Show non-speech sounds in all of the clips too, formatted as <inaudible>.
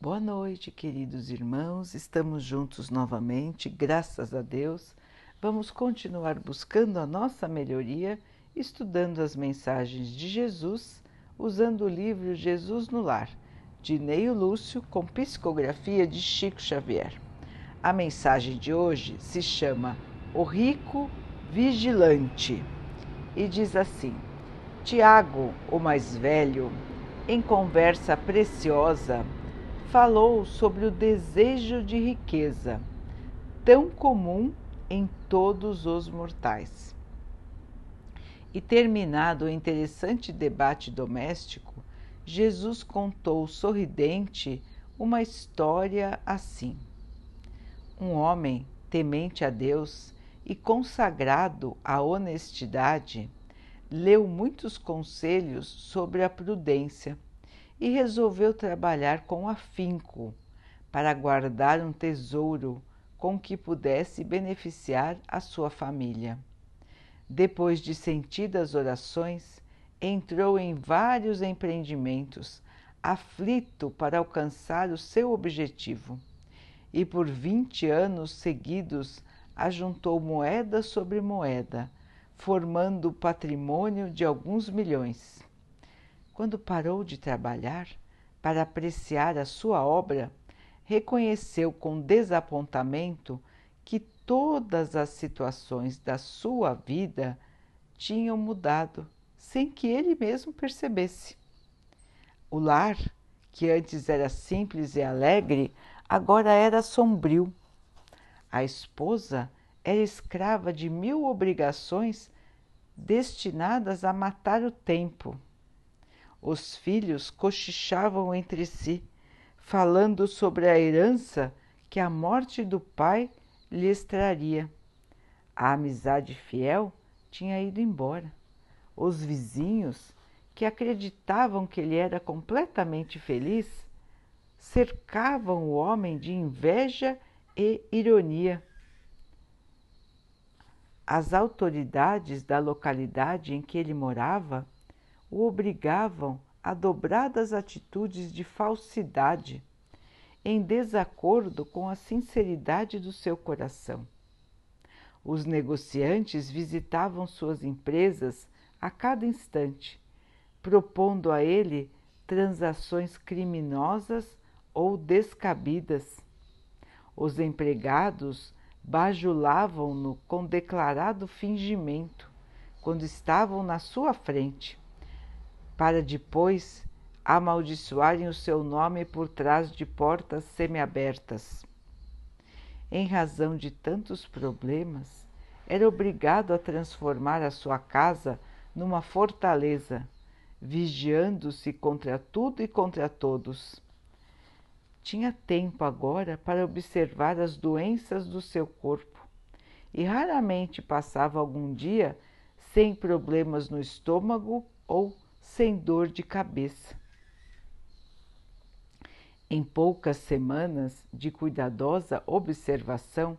Boa noite, queridos irmãos. Estamos juntos novamente, graças a Deus. Vamos continuar buscando a nossa melhoria, estudando as mensagens de Jesus, usando o livro Jesus no Lar, de Neio Lúcio, com psicografia de Chico Xavier. A mensagem de hoje se chama O Rico Vigilante e diz assim: Tiago, o mais velho, em conversa preciosa, falou sobre o desejo de riqueza, tão comum em todos os mortais. E terminado o interessante debate doméstico, Jesus contou sorridente uma história assim. Um homem temente a Deus e consagrado à honestidade, leu muitos conselhos sobre a prudência e resolveu trabalhar com afinco para guardar um tesouro com que pudesse beneficiar a sua família. Depois de sentidas orações, entrou em vários empreendimentos, aflito para alcançar o seu objetivo, e por vinte anos seguidos ajuntou moeda sobre moeda, formando o patrimônio de alguns milhões. Quando parou de trabalhar para apreciar a sua obra, reconheceu com desapontamento que todas as situações da sua vida tinham mudado sem que ele mesmo percebesse. O lar, que antes era simples e alegre, agora era sombrio. A esposa era escrava de mil obrigações destinadas a matar o tempo os filhos cochichavam entre si, falando sobre a herança que a morte do pai lhes traria. A amizade fiel tinha ido embora. Os vizinhos, que acreditavam que ele era completamente feliz, cercavam o homem de inveja e ironia. As autoridades da localidade em que ele morava o obrigavam a dobradas atitudes de falsidade, em desacordo com a sinceridade do seu coração. Os negociantes visitavam suas empresas a cada instante, propondo a ele transações criminosas ou descabidas. Os empregados bajulavam-no com declarado fingimento quando estavam na sua frente para depois amaldiçoarem o seu nome por trás de portas semiabertas. Em razão de tantos problemas, era obrigado a transformar a sua casa numa fortaleza, vigiando-se contra tudo e contra todos. Tinha tempo agora para observar as doenças do seu corpo e raramente passava algum dia sem problemas no estômago ou sem dor de cabeça. Em poucas semanas de cuidadosa observação,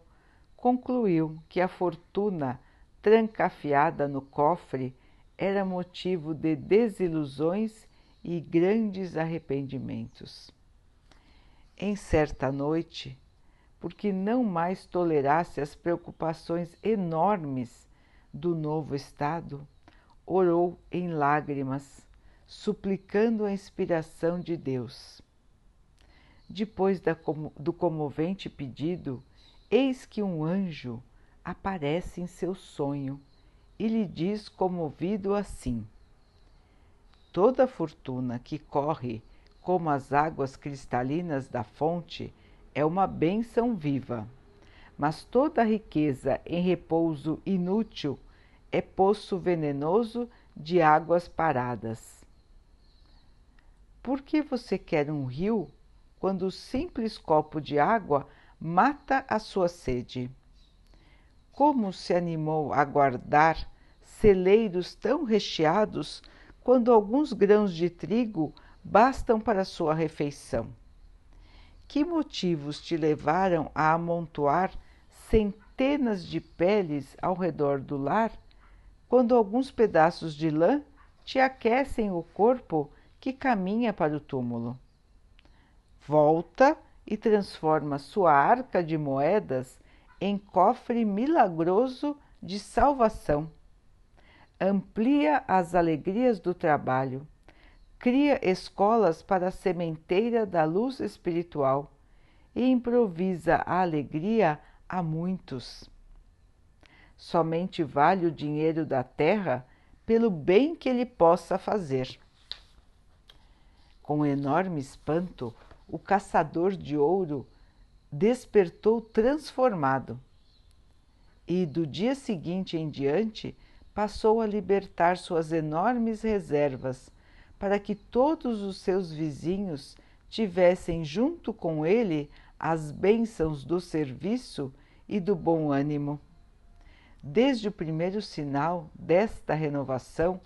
concluiu que a fortuna trancafiada no cofre era motivo de desilusões e grandes arrependimentos. Em certa noite, porque não mais tolerasse as preocupações enormes do novo estado, orou em lágrimas, suplicando a inspiração de Deus. Depois do comovente pedido, eis que um anjo aparece em seu sonho e lhe diz comovido assim: Toda fortuna que corre como as águas cristalinas da fonte é uma bênção viva, mas toda riqueza em repouso inútil é poço venenoso de águas paradas. Por que você quer um rio quando o simples copo de água mata a sua sede? Como se animou a guardar celeiros tão recheados quando alguns grãos de trigo bastam para sua refeição? Que motivos te levaram a amontoar centenas de peles ao redor do lar quando alguns pedaços de lã te aquecem o corpo que caminha para o túmulo. volta e transforma sua arca de moedas em cofre milagroso de salvação. Amplia as alegrias do trabalho, cria escolas para a sementeira da luz espiritual e improvisa a alegria a muitos. Somente vale o dinheiro da terra pelo bem que ele possa fazer. Com enorme espanto, o caçador de ouro despertou transformado e do dia seguinte em diante passou a libertar suas enormes reservas para que todos os seus vizinhos tivessem junto com ele as bênçãos do serviço e do bom ânimo. Desde o primeiro sinal desta renovação,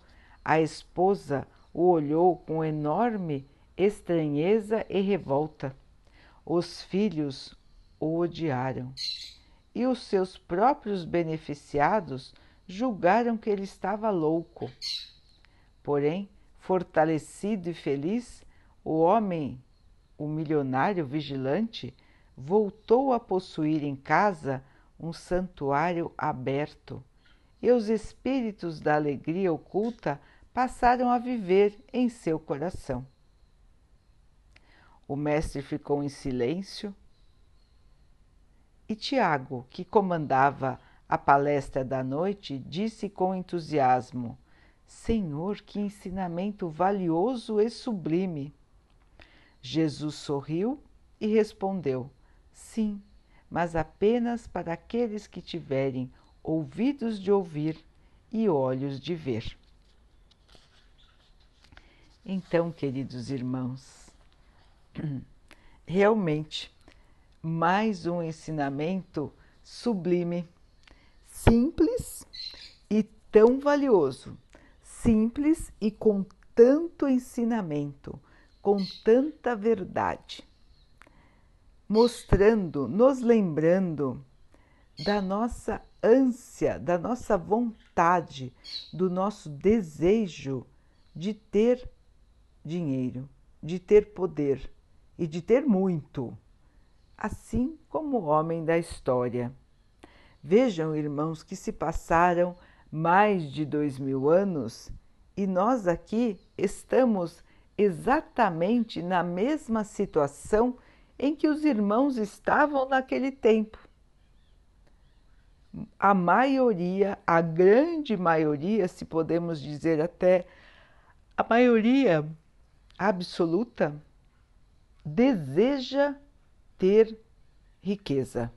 a esposa o olhou com enorme estranheza e revolta. Os filhos o odiaram e os seus próprios beneficiados julgaram que ele estava louco. Porém, fortalecido e feliz, o homem, o milionário vigilante, voltou a possuir em casa um santuário aberto e os espíritos da alegria oculta passaram a viver em seu coração. O mestre ficou em silêncio e Tiago, que comandava a palestra da noite, disse com entusiasmo: Senhor, que ensinamento valioso e sublime! Jesus sorriu e respondeu: Sim, mas apenas para aqueles que tiverem ouvidos de ouvir e olhos de ver. Então, queridos irmãos, <clears throat> Realmente, mais um ensinamento sublime, simples e tão valioso, simples e com tanto ensinamento, com tanta verdade, mostrando, nos lembrando da nossa ânsia, da nossa vontade, do nosso desejo de ter dinheiro, de ter poder, e de ter muito, assim como o homem da história. Vejam, irmãos, que se passaram mais de dois mil anos e nós aqui estamos exatamente na mesma situação em que os irmãos estavam naquele tempo. A maioria, a grande maioria, se podemos dizer até a maioria absoluta, deseja ter riqueza.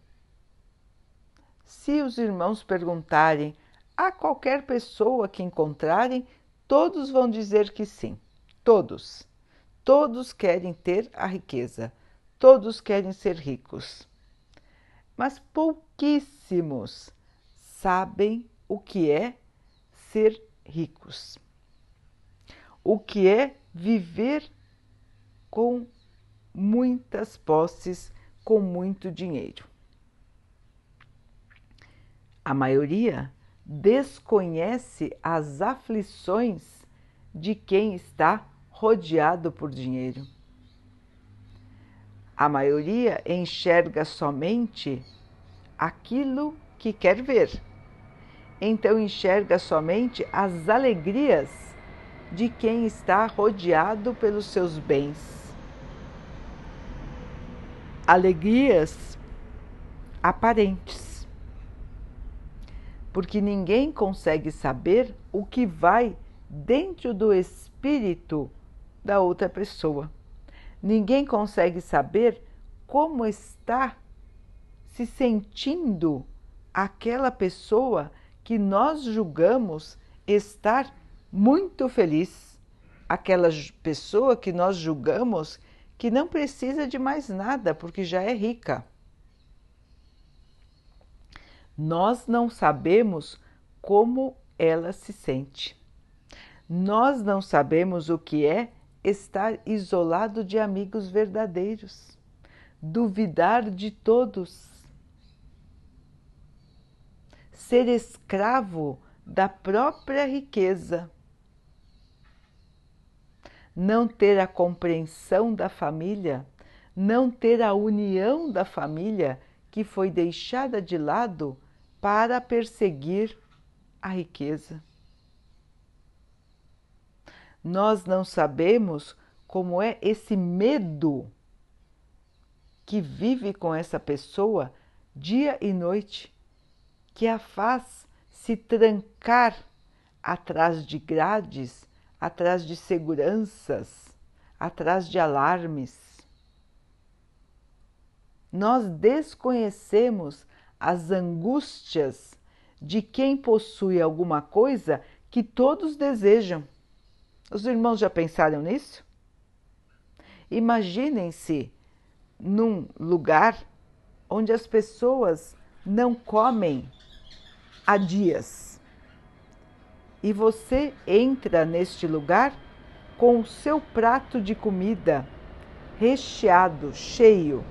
Se os irmãos perguntarem a qualquer pessoa que encontrarem, todos vão dizer que sim. Todos. Todos querem ter a riqueza. Todos querem ser ricos. Mas pouquíssimos sabem o que é ser ricos. O que é viver com muitas posses com muito dinheiro. A maioria desconhece as aflições de quem está rodeado por dinheiro. A maioria enxerga somente aquilo que quer ver. Então enxerga somente as alegrias de quem está rodeado pelos seus bens alegrias aparentes. Porque ninguém consegue saber o que vai dentro do espírito da outra pessoa. Ninguém consegue saber como está se sentindo aquela pessoa que nós julgamos estar muito feliz, aquela pessoa que nós julgamos que não precisa de mais nada porque já é rica. Nós não sabemos como ela se sente. Nós não sabemos o que é estar isolado de amigos verdadeiros, duvidar de todos, ser escravo da própria riqueza não ter a compreensão da família, não ter a união da família que foi deixada de lado para perseguir a riqueza. Nós não sabemos como é esse medo que vive com essa pessoa dia e noite, que a faz se trancar atrás de grades, atrás de seguranças, atrás de alarmes. Nós desconhecemos as angústias de quem possui alguma coisa que todos desejam. Os irmãos já pensaram nisso? Imaginem-se num lugar onde as pessoas não comem há dias. E você entra neste lugar com o seu prato de comida recheado, cheio.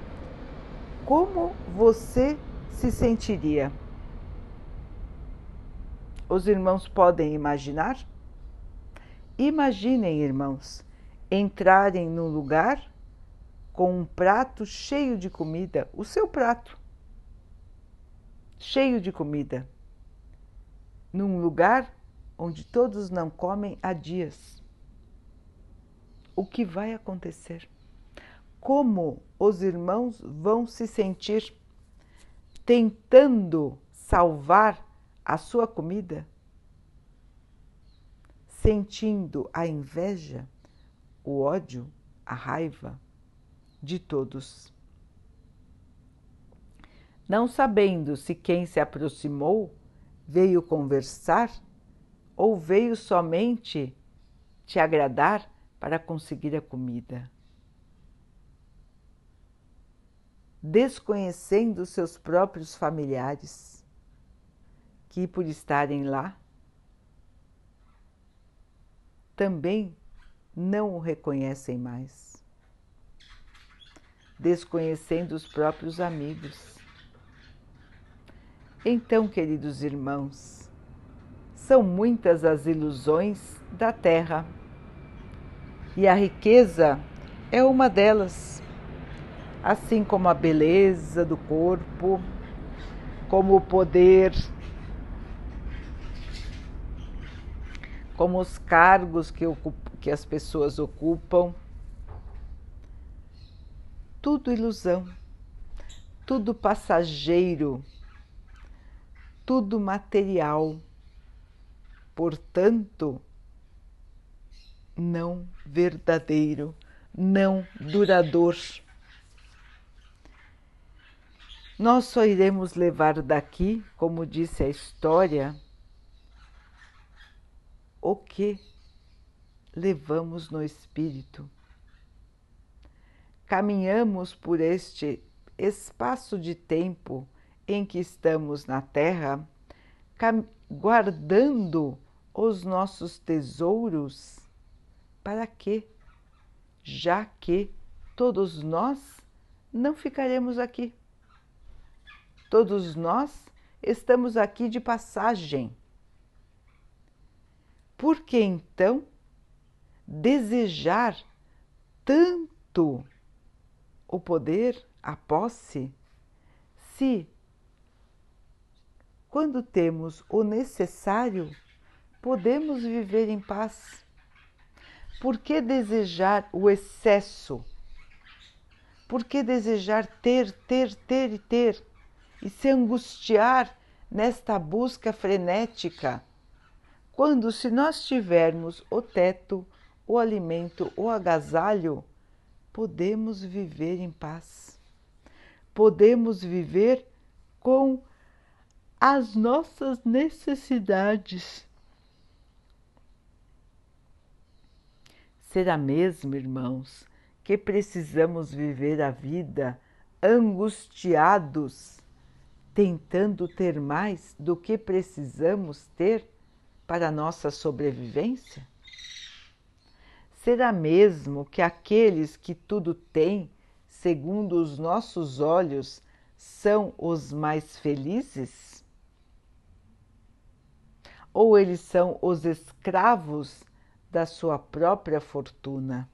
Como você se sentiria? Os irmãos podem imaginar? Imaginem, irmãos, entrarem num lugar com um prato cheio de comida, o seu prato, cheio de comida, num lugar onde todos não comem há dias. O que vai acontecer? Como os irmãos vão se sentir tentando salvar a sua comida? Sentindo a inveja, o ódio, a raiva, de todos. Não sabendo se quem se aproximou veio conversar ou veio somente te agradar para conseguir a comida. Desconhecendo seus próprios familiares, que por estarem lá também não o reconhecem mais desconhecendo os próprios amigos. Então, queridos irmãos, são muitas as ilusões da Terra e a riqueza é uma delas, assim como a beleza do corpo, como o poder, como os cargos que, que as pessoas ocupam tudo ilusão, tudo passageiro, tudo material, portanto, não verdadeiro, não duradouro. Nós só iremos levar daqui, como disse a história, o que levamos no espírito caminhamos por este espaço de tempo em que estamos na Terra, guardando os nossos tesouros, para quê? Já que todos nós não ficaremos aqui. Todos nós estamos aqui de passagem. Por que então desejar tanto o poder, a posse, se, quando temos o necessário, podemos viver em paz. Por que desejar o excesso? Por que desejar ter, ter, ter e ter e se angustiar nesta busca frenética? Quando, se nós tivermos o teto, o alimento, o agasalho, podemos viver em paz, podemos viver com as nossas necessidades. Será mesmo, irmãos, que precisamos viver a vida angustiados, tentando ter mais do que precisamos ter para nossa sobrevivência? Será mesmo que aqueles que tudo têm, segundo os nossos olhos, são os mais felizes? Ou eles são os escravos da sua própria fortuna?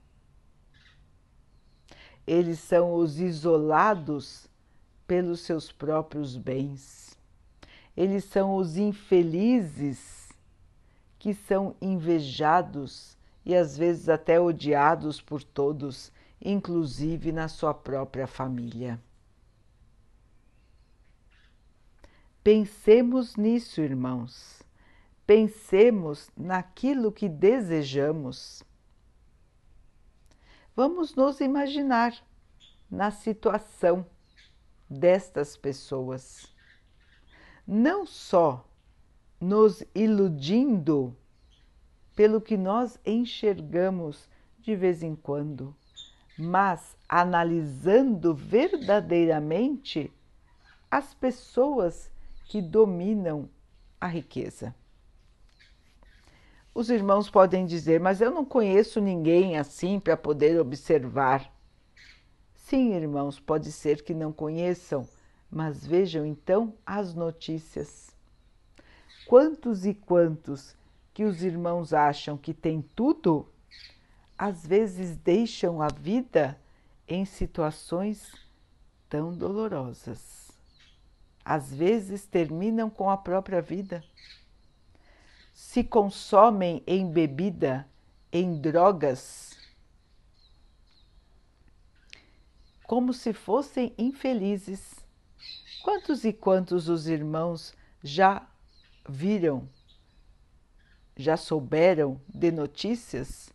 eles são os isolados pelos seus próprios bens. Eles são os infelizes que são invejados e às vezes até odiados por todos, inclusive na sua própria família. Pensemos nisso, irmãos. Pensemos naquilo que desejamos. Vamos nos imaginar na situação destas pessoas. Não só nos iludindo pelo que nós enxergamos de vez em quando, mas analisando verdadeiramente as pessoas que dominam a riqueza. Os irmãos podem dizer, mas eu não conheço ninguém assim para poder observar. Sim, irmãos, pode ser que não conheçam, mas vejam então as notícias. Quantos e quantos que os irmãos acham que têm tudo, às vezes deixam a vida em situações tão dolorosas às vezes terminam com a própria vida. Se consomem em bebida, em drogas, como se fossem infelizes. Quantos e quantos os irmãos já viram, já souberam de notícias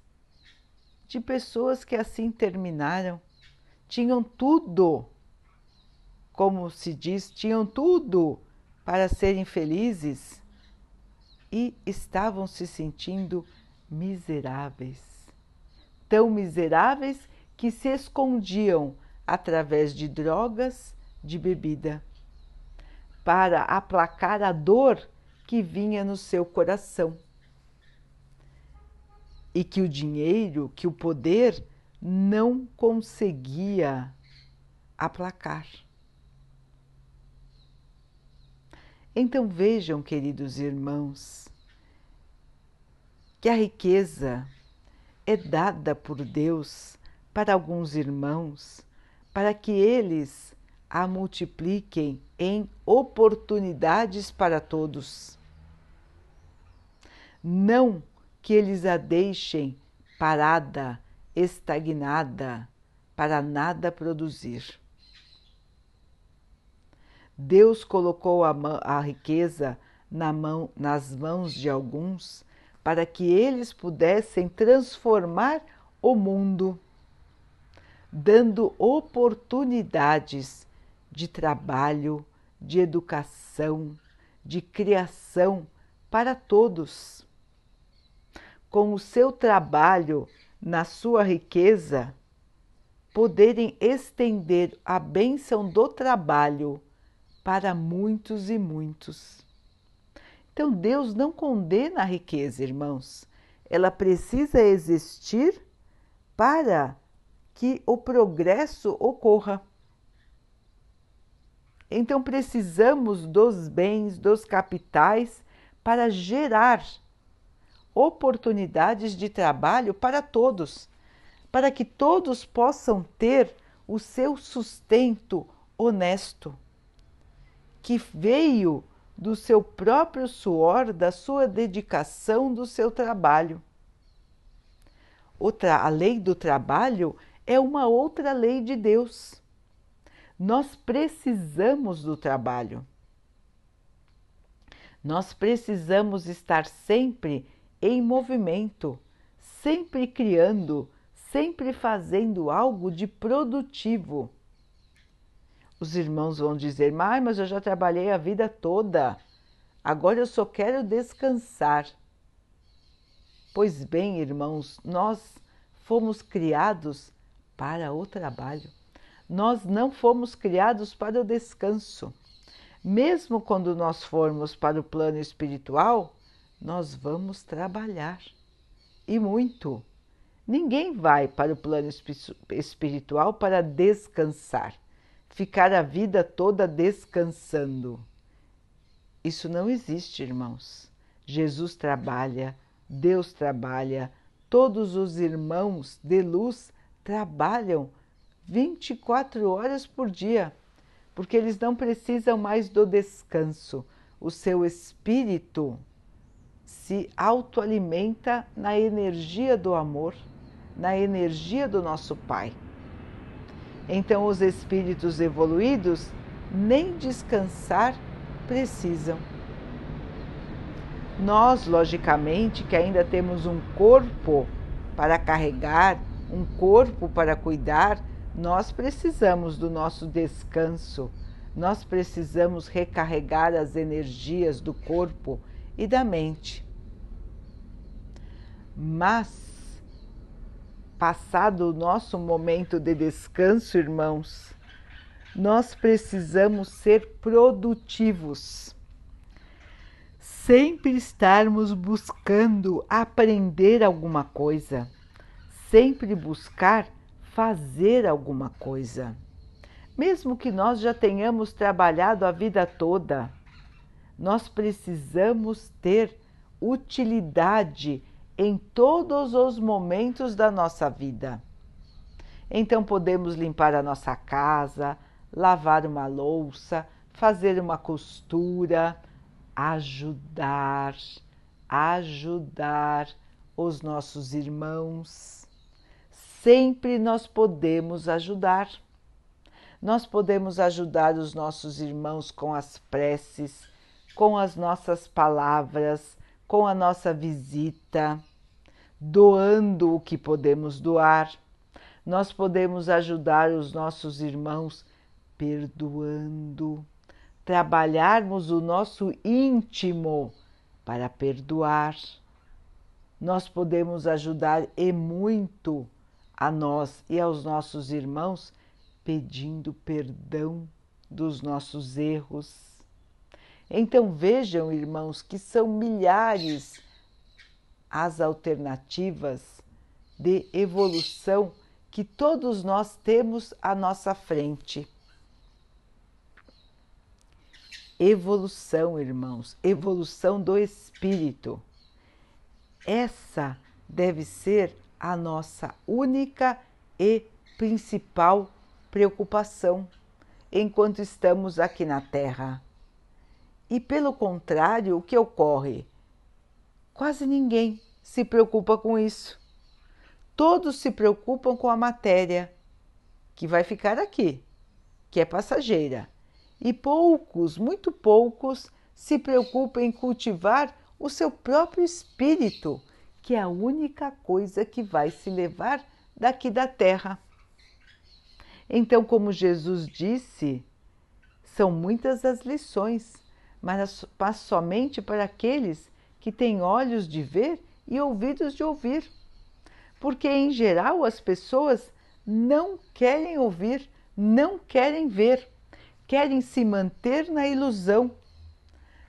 de pessoas que assim terminaram? Tinham tudo como se diz, tinham tudo para serem felizes e estavam se sentindo miseráveis. Tão miseráveis que se escondiam através de drogas, de bebida, para aplacar a dor que vinha no seu coração. E que o dinheiro, que o poder não conseguia aplacar. Então vejam, queridos irmãos, que a riqueza é dada por Deus para alguns irmãos, para que eles a multipliquem em oportunidades para todos. Não que eles a deixem parada, estagnada, para nada produzir. Deus colocou a, a riqueza na mão, nas mãos de alguns para que eles pudessem transformar o mundo, dando oportunidades de trabalho, de educação, de criação para todos. Com o seu trabalho, na sua riqueza, poderem estender a bênção do trabalho para muitos e muitos. Então, Deus não condena a riqueza, irmãos. Ela precisa existir para que o progresso ocorra. Então, precisamos dos bens, dos capitais, para gerar oportunidades de trabalho para todos, para que todos possam ter o seu sustento honesto que veio do seu próprio suor, da sua dedicação, do seu trabalho. Outra, a lei do trabalho é uma outra lei de Deus. Nós precisamos do trabalho. Nós precisamos estar sempre em movimento, sempre criando, sempre fazendo algo de produtivo os irmãos vão dizer: Mãe, mas eu já trabalhei a vida toda, agora eu só quero descansar. Pois bem, irmãos, nós fomos criados para o trabalho. Nós não fomos criados para o descanso. Mesmo quando nós formos para o plano espiritual, nós vamos trabalhar. E muito. Ninguém vai para o plano espiritual para descansar ficar a vida toda descansando. Isso não existe, irmãos. Jesus trabalha, Deus trabalha, todos os irmãos de luz trabalham 24 horas por dia, porque eles não precisam mais do descanso. O seu espírito se autoalimenta na energia do amor, na energia do nosso Pai. Então, os espíritos evoluídos nem descansar precisam. Nós, logicamente, que ainda temos um corpo para carregar, um corpo para cuidar, nós precisamos do nosso descanso, nós precisamos recarregar as energias do corpo e da mente. Mas, passado o nosso momento de descanso, irmãos, nós precisamos ser produtivos. Sempre estarmos buscando aprender alguma coisa, sempre buscar fazer alguma coisa. Mesmo que nós já tenhamos trabalhado a vida toda, nós precisamos ter utilidade em todos os momentos da nossa vida. Então podemos limpar a nossa casa, lavar uma louça, fazer uma costura, ajudar, ajudar os nossos irmãos. Sempre nós podemos ajudar. Nós podemos ajudar os nossos irmãos com as preces, com as nossas palavras, com a nossa visita, doando o que podemos doar. Nós podemos ajudar os nossos irmãos perdoando, trabalharmos o nosso íntimo para perdoar. Nós podemos ajudar e muito a nós e aos nossos irmãos pedindo perdão dos nossos erros. Então vejam, irmãos, que são milhares as alternativas de evolução que todos nós temos à nossa frente. evolução, irmãos, evolução do espírito. Essa deve ser a nossa única e principal preocupação enquanto estamos aqui na Terra. E pelo contrário, o que ocorre? Quase ninguém se preocupa com isso. Todos se preocupam com a matéria, que vai ficar aqui, que é passageira e poucos, muito poucos, se preocupam em cultivar o seu próprio espírito, que é a única coisa que vai se levar daqui da terra. Então, como Jesus disse, são muitas as lições, mas, mas somente para aqueles que têm olhos de ver e ouvidos de ouvir. Porque, em geral, as pessoas não querem ouvir, não querem ver querem se manter na ilusão.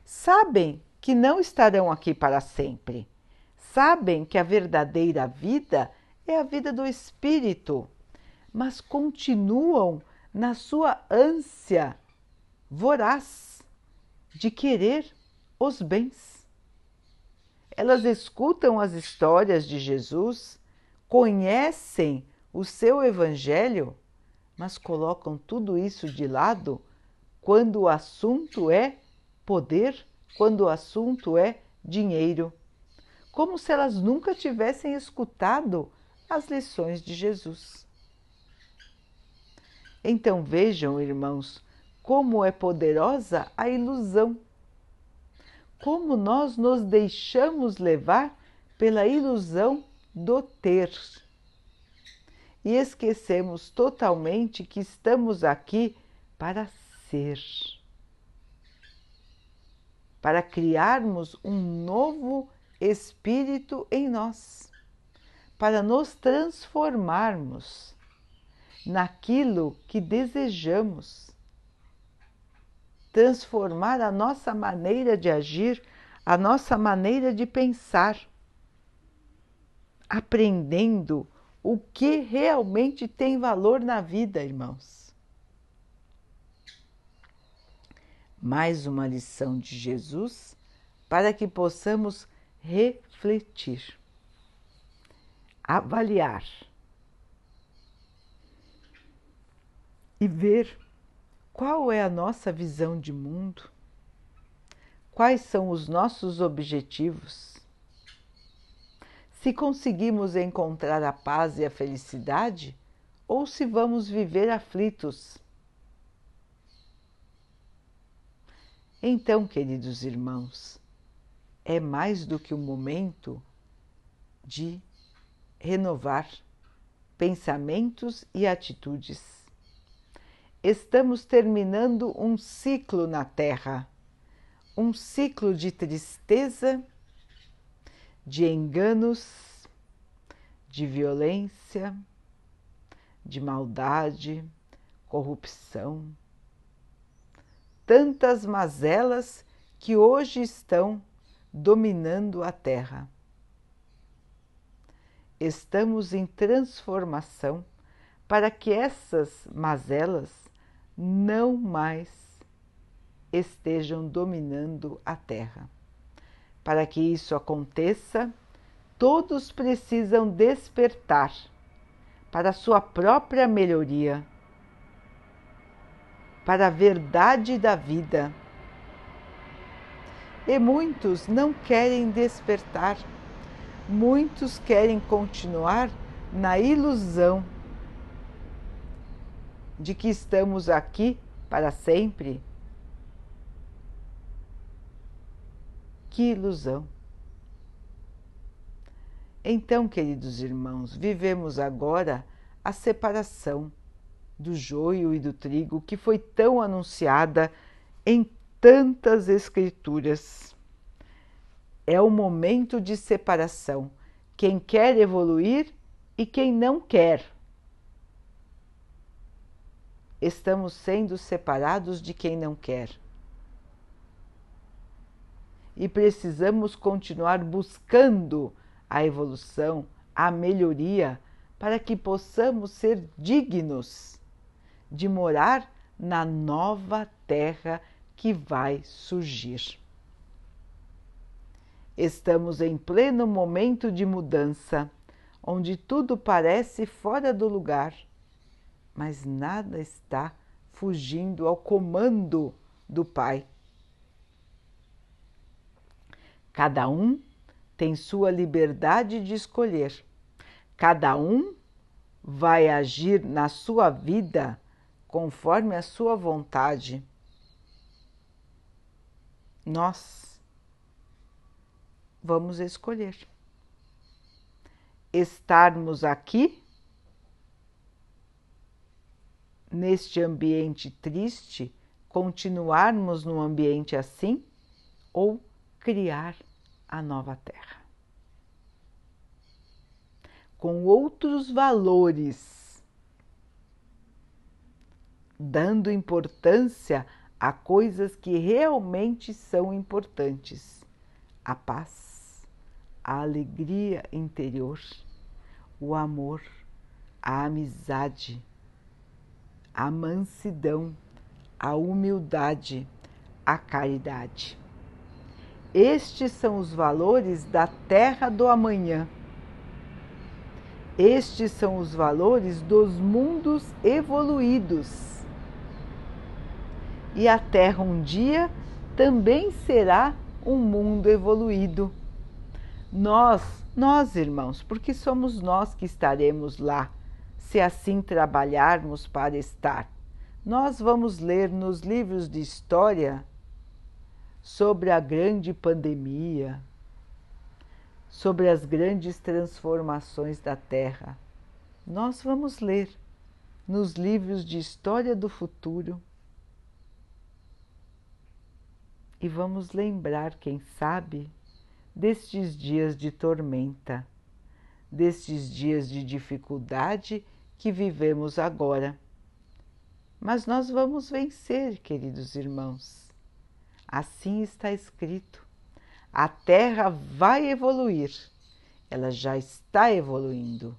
Sabem que não estarão aqui para sempre. Sabem que a verdadeira vida é a vida do espírito, mas continuam na sua ânsia voraz de querer os bens. Elas escutam as histórias de Jesus, conhecem o seu evangelho, mas colocam tudo isso de lado quando o assunto é poder, quando o assunto é dinheiro, como se elas nunca tivessem escutado as lições de Jesus. Então vejam, irmãos, como é poderosa a ilusão. Como nós nos deixamos levar pela ilusão do ter. E esquecemos totalmente que estamos aqui para ser, para criarmos um novo espírito em nós, para nos transformarmos naquilo que desejamos, transformar a nossa maneira de agir, a nossa maneira de pensar, aprendendo o que realmente tem valor na vida, irmãos. mais uma lição de Jesus para que possamos refletir, avaliar. e ver qual é a nossa visão de mundo, quais são os nossos objetivos. Se conseguimos encontrar a paz e a felicidade ou se vamos viver aflitos. Então, queridos irmãos, é mais do que o momento de renovar pensamentos e atitudes. Estamos terminando um ciclo na Terra, um ciclo de tristeza, de enganos, de violência, de maldade, corrupção, tantas mazelas que hoje estão dominando a Terra. Estamos em transformação para que essas mazelas não mais estejam dominando a Terra. Para que isso aconteça, todos precisam despertar para a sua própria melhoria, para a verdade da vida e muitos não querem despertar, muitos querem continuar na ilusão de que estamos aqui para sempre. Que ilusão! Então, queridos irmãos, vivemos agora a separação do joio e do trigo que foi tão anunciada em tantas escrituras. É o momento de separação. Quem quer evoluir e quem não quer. Estamos sendo separados de quem não quer. E precisamos continuar buscando a evolução, a melhoria, para que possamos ser dignos de morar na nova terra que vai surgir. Estamos em pleno momento de mudança, onde tudo parece fora do lugar, mas nada está fugindo ao comando do Pai. Cada um tem sua liberdade de escolher, cada um vai agir na sua vida conforme a sua vontade. Nós vamos escolher. Estarmos aqui neste ambiente triste, continuarmos num ambiente assim ou criar a nova terra? Com outros valores, dando importância a coisas que realmente são importantes: a paz, a alegria interior, o amor, a amizade, a mansidão, a humildade, a caridade. Estes são os valores da terra do amanhã. Estes são os valores dos mundos evoluídos e a Terra um dia também será um mundo evoluído. Nós, nós irmãos, porque somos nós que estaremos lá, se assim trabalharmos para estar. Nós vamos ler nos livros de história sobre a grande pandemia, sobre as grandes transformações da Terra. Nós vamos ler nos livros de história do futuro e vamos lembrar, quem sabe, destes dias de tormenta, destes dias de dificuldade que vivemos agora. Mas nós vamos vencer, queridos irmãos. Assim está escrito. A Terra vai evoluir, ela já está evoluindo.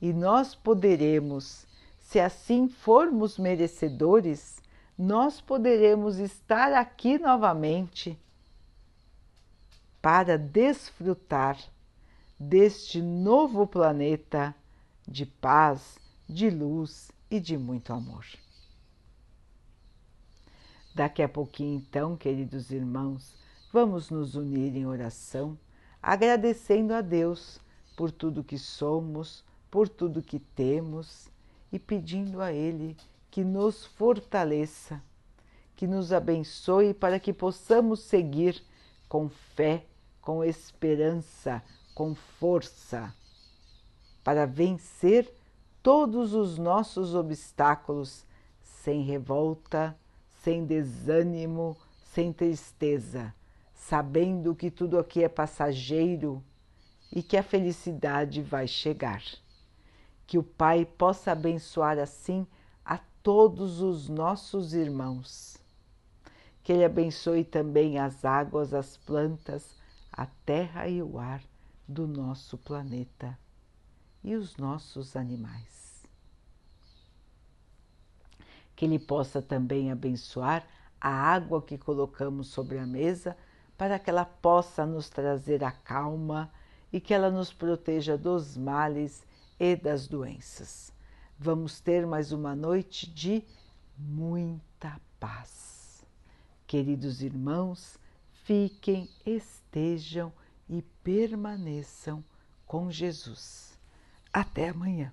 E nós poderemos, se assim formos merecedores, nós poderemos estar aqui novamente para desfrutar deste novo planeta de paz, de luz e de muito amor. Daqui a pouquinho, então, queridos irmãos, vamos nos unir em oração, agradecendo a Deus por tudo que somos, por tudo que temos e pedindo a Ele que nos fortaleça, que nos abençoe para que possamos seguir com fé, com esperança, com força, para vencer todos os nossos obstáculos sem revolta, sem desânimo, sem tristeza, sabendo que tudo aqui é passageiro e que a felicidade vai chegar. Que o Pai possa abençoar assim a todos os nossos irmãos. Que Ele abençoe também as águas, as plantas, a terra e o ar do nosso planeta e os nossos animais. Que Ele possa também abençoar a água que colocamos sobre a mesa para que ela possa nos trazer a calma e que ela nos proteja dos males e das doenças. Vamos ter mais uma noite de muita paz. Queridos irmãos, fiquem, estejam e permaneçam com Jesus. Até amanhã.